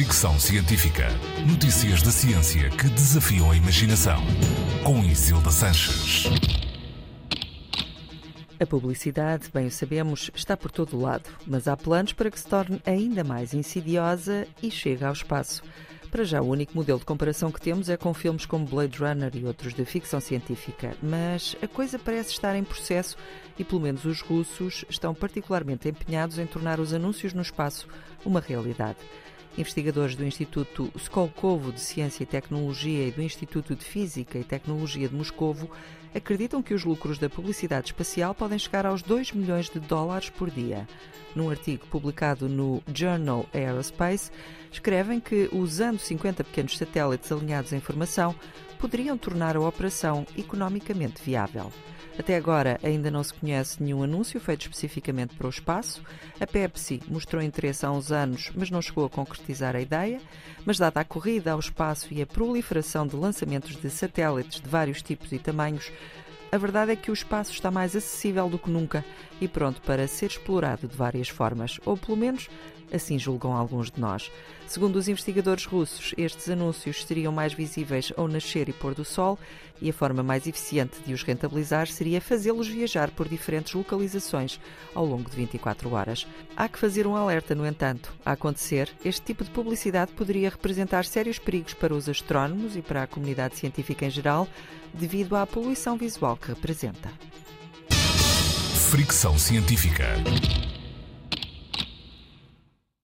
Fricção Científica. Notícias da ciência que desafiam a imaginação. Com Isilda Sanches. A publicidade, bem o sabemos, está por todo o lado, mas há planos para que se torne ainda mais insidiosa e chegue ao espaço. Para já, o único modelo de comparação que temos é com filmes como Blade Runner e outros de ficção científica, mas a coisa parece estar em processo e, pelo menos, os russos estão particularmente empenhados em tornar os anúncios no espaço uma realidade. Investigadores do Instituto Skolkovo de Ciência e Tecnologia e do Instituto de Física e Tecnologia de Moscovo acreditam que os lucros da publicidade espacial podem chegar aos 2 milhões de dólares por dia. Num artigo publicado no Journal Aerospace, escrevem que, usando 50 pequenos satélites alinhados em formação, poderiam tornar a operação economicamente viável. Até agora ainda não se conhece nenhum anúncio feito especificamente para o espaço. A Pepsi mostrou interesse há uns anos, mas não chegou a concretizar a ideia. Mas, dada a corrida ao espaço e a proliferação de lançamentos de satélites de vários tipos e tamanhos, a verdade é que o espaço está mais acessível do que nunca e pronto para ser explorado de várias formas, ou pelo menos assim julgam alguns de nós. Segundo os investigadores russos, estes anúncios seriam mais visíveis ao nascer e pôr do sol e a forma mais eficiente de os rentabilizar seria fazê-los viajar por diferentes localizações ao longo de 24 horas. Há que fazer um alerta, no entanto. A acontecer, este tipo de publicidade poderia representar sérios perigos para os astrónomos e para a comunidade científica em geral, devido à poluição visual que representa. Fricção científica.